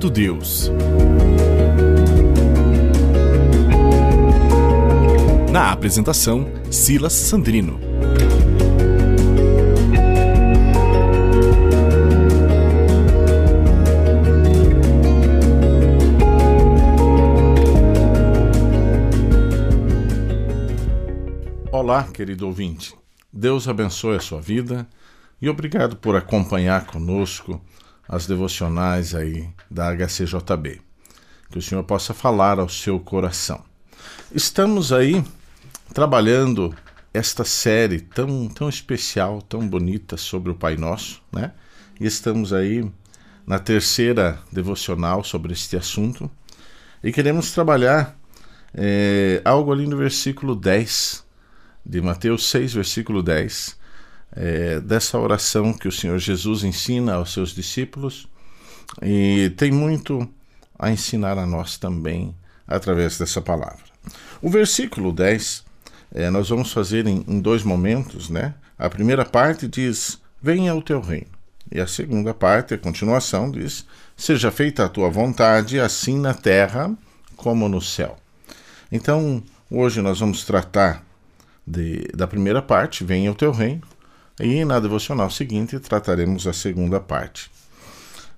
Conhecendo Deus. Na apresentação, Silas Sandrino. Olá, querido ouvinte. Deus abençoe a sua vida e obrigado por acompanhar conosco as devocionais aí da HCJB. Que o Senhor possa falar ao seu coração. Estamos aí trabalhando esta série tão, tão especial, tão bonita sobre o Pai Nosso, né? E estamos aí na terceira devocional sobre este assunto e queremos trabalhar é, algo ali no versículo 10 de Mateus 6, versículo 10, é, dessa oração que o Senhor Jesus ensina aos seus discípulos e tem muito a ensinar a nós também através dessa palavra. O versículo 10 é, nós vamos fazer em, em dois momentos, né? A primeira parte diz: Venha o teu reino. E a segunda parte, a continuação, diz: Seja feita a tua vontade, assim na terra como no céu. Então, hoje nós vamos tratar de, da primeira parte, Venha o teu reino, e na devocional seguinte trataremos a segunda parte.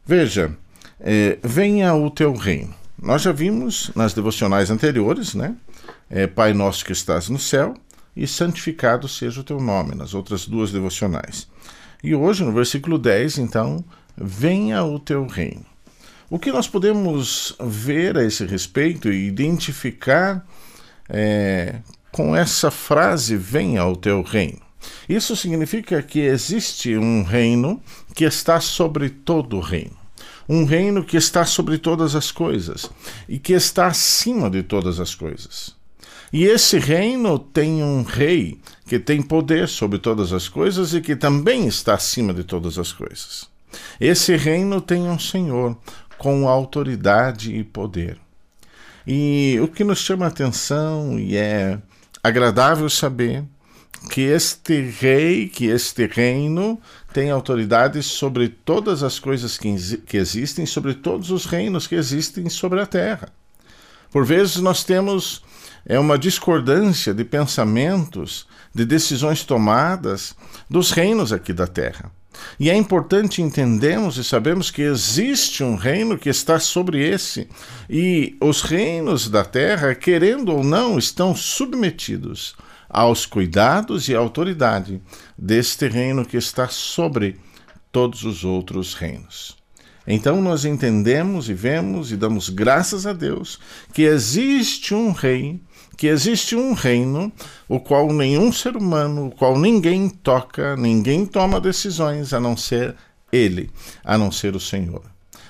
Veja, é, venha o teu reino. Nós já vimos nas devocionais anteriores, né? É, Pai nosso que estás no céu, e santificado seja o teu nome, nas outras duas devocionais. E hoje, no versículo 10, então, venha o teu reino. O que nós podemos ver a esse respeito e identificar é, com essa frase, venha o teu reino? Isso significa que existe um reino que está sobre todo o reino. Um reino que está sobre todas as coisas e que está acima de todas as coisas. E esse reino tem um rei que tem poder sobre todas as coisas e que também está acima de todas as coisas. Esse reino tem um senhor com autoridade e poder. E o que nos chama a atenção e é agradável saber que este rei, que este reino tem autoridade sobre todas as coisas que, que existem, sobre todos os reinos que existem sobre a terra. Por vezes nós temos é uma discordância de pensamentos, de decisões tomadas dos reinos aqui da terra. E é importante entendermos e sabemos que existe um reino que está sobre esse, e os reinos da terra, querendo ou não, estão submetidos aos cuidados e autoridade deste reino que está sobre todos os outros reinos. Então nós entendemos e vemos e damos graças a Deus que existe um rei, que existe um reino, o qual nenhum ser humano, o qual ninguém toca, ninguém toma decisões a não ser ele, a não ser o Senhor,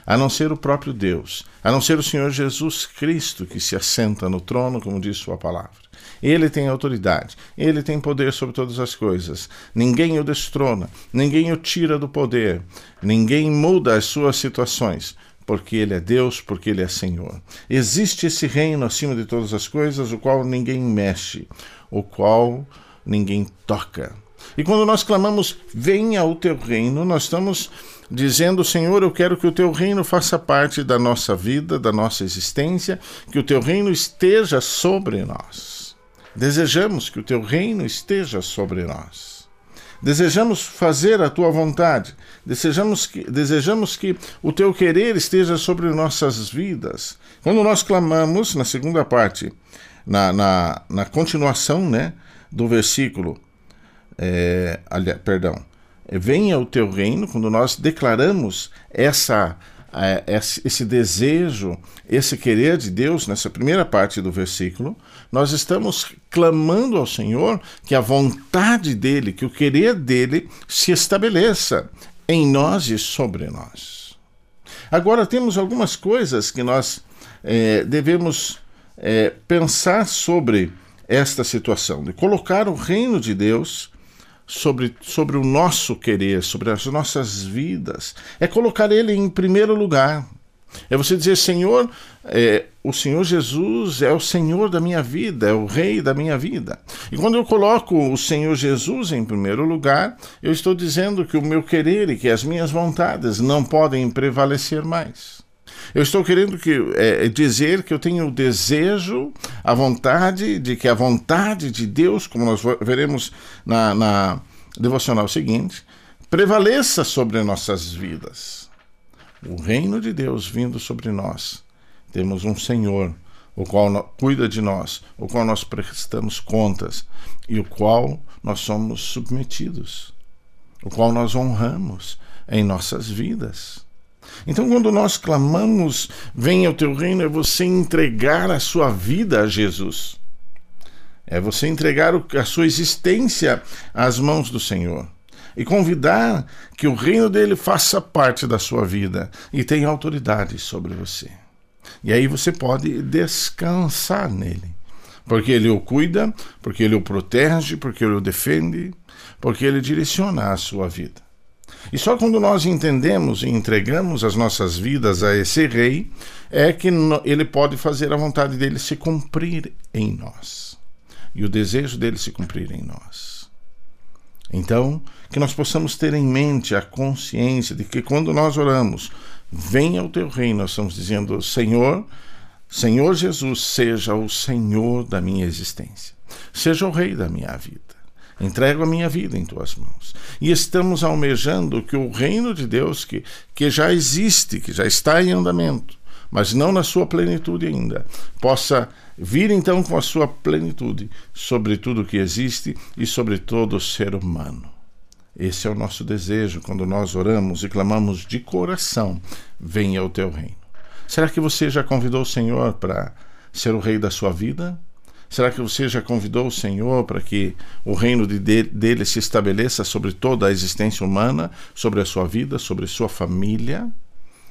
a não ser o próprio Deus, a não ser o Senhor Jesus Cristo que se assenta no trono, como diz sua palavra. Ele tem autoridade, ele tem poder sobre todas as coisas. Ninguém o destrona, ninguém o tira do poder, ninguém muda as suas situações, porque ele é Deus, porque ele é Senhor. Existe esse reino acima de todas as coisas, o qual ninguém mexe, o qual ninguém toca. E quando nós clamamos, venha o teu reino, nós estamos dizendo, Senhor, eu quero que o teu reino faça parte da nossa vida, da nossa existência, que o teu reino esteja sobre nós. Desejamos que o teu reino esteja sobre nós. Desejamos fazer a tua vontade. Desejamos que, desejamos que o teu querer esteja sobre nossas vidas. Quando nós clamamos, na segunda parte, na, na, na continuação né, do versículo, é, aliás, perdão, venha o teu reino, quando nós declaramos essa é, esse desejo, esse querer de Deus, nessa primeira parte do versículo, nós estamos clamando ao Senhor que a vontade dele, que o querer dele se estabeleça em nós e sobre nós. Agora, temos algumas coisas que nós é, devemos é, pensar sobre esta situação, de colocar o reino de Deus sobre, sobre o nosso querer, sobre as nossas vidas. É colocar Ele em primeiro lugar. É você dizer, Senhor, é, o Senhor Jesus é o Senhor da minha vida, é o Rei da minha vida. E quando eu coloco o Senhor Jesus em primeiro lugar, eu estou dizendo que o meu querer e que as minhas vontades não podem prevalecer mais. Eu estou querendo que, é, dizer que eu tenho o desejo, a vontade de que a vontade de Deus, como nós veremos na, na devocional seguinte, prevaleça sobre nossas vidas. O reino de Deus vindo sobre nós. Temos um Senhor, o qual cuida de nós, o qual nós prestamos contas e o qual nós somos submetidos, o qual nós honramos em nossas vidas. Então, quando nós clamamos, venha o teu reino, é você entregar a sua vida a Jesus. É você entregar a sua existência às mãos do Senhor e convidar que o reino dele faça parte da sua vida e tenha autoridade sobre você. E aí você pode descansar nele, porque ele o cuida, porque ele o protege, porque ele o defende, porque ele direciona a sua vida. E só quando nós entendemos e entregamos as nossas vidas a esse rei é que ele pode fazer a vontade dele se cumprir em nós e o desejo dele se cumprir em nós. Então, que nós possamos ter em mente a consciência de que quando nós oramos, venha o teu reino, nós estamos dizendo, Senhor, Senhor Jesus, seja o Senhor da minha existência, seja o Rei da minha vida. Entrego a minha vida em tuas mãos. E estamos almejando que o reino de Deus, que, que já existe, que já está em andamento, mas não na sua plenitude ainda, possa vir então com a sua plenitude sobre tudo que existe e sobre todo o ser humano. Esse é o nosso desejo quando nós oramos e clamamos de coração: venha o teu reino. Será que você já convidou o Senhor para ser o rei da sua vida? Será que você já convidou o Senhor para que o reino de dele se estabeleça sobre toda a existência humana, sobre a sua vida, sobre a sua família?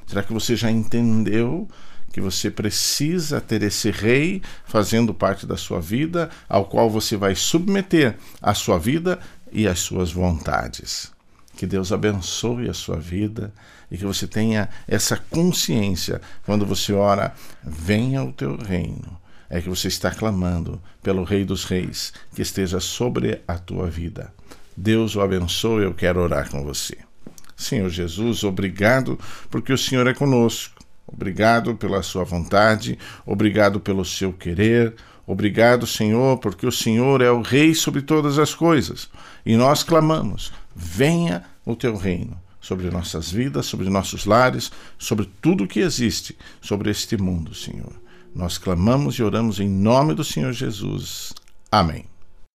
Será que você já entendeu que você precisa ter esse rei fazendo parte da sua vida, ao qual você vai submeter a sua vida e as suas vontades? Que Deus abençoe a sua vida e que você tenha essa consciência quando você ora: venha o teu reino é que você está clamando pelo Rei dos Reis que esteja sobre a tua vida. Deus o abençoe, eu quero orar com você. Senhor Jesus, obrigado porque o Senhor é conosco. Obrigado pela sua vontade, obrigado pelo seu querer, obrigado, Senhor, porque o Senhor é o Rei sobre todas as coisas. E nós clamamos: venha o teu reino sobre nossas vidas, sobre nossos lares, sobre tudo que existe, sobre este mundo, Senhor. Nós clamamos e oramos em nome do Senhor Jesus. Amém.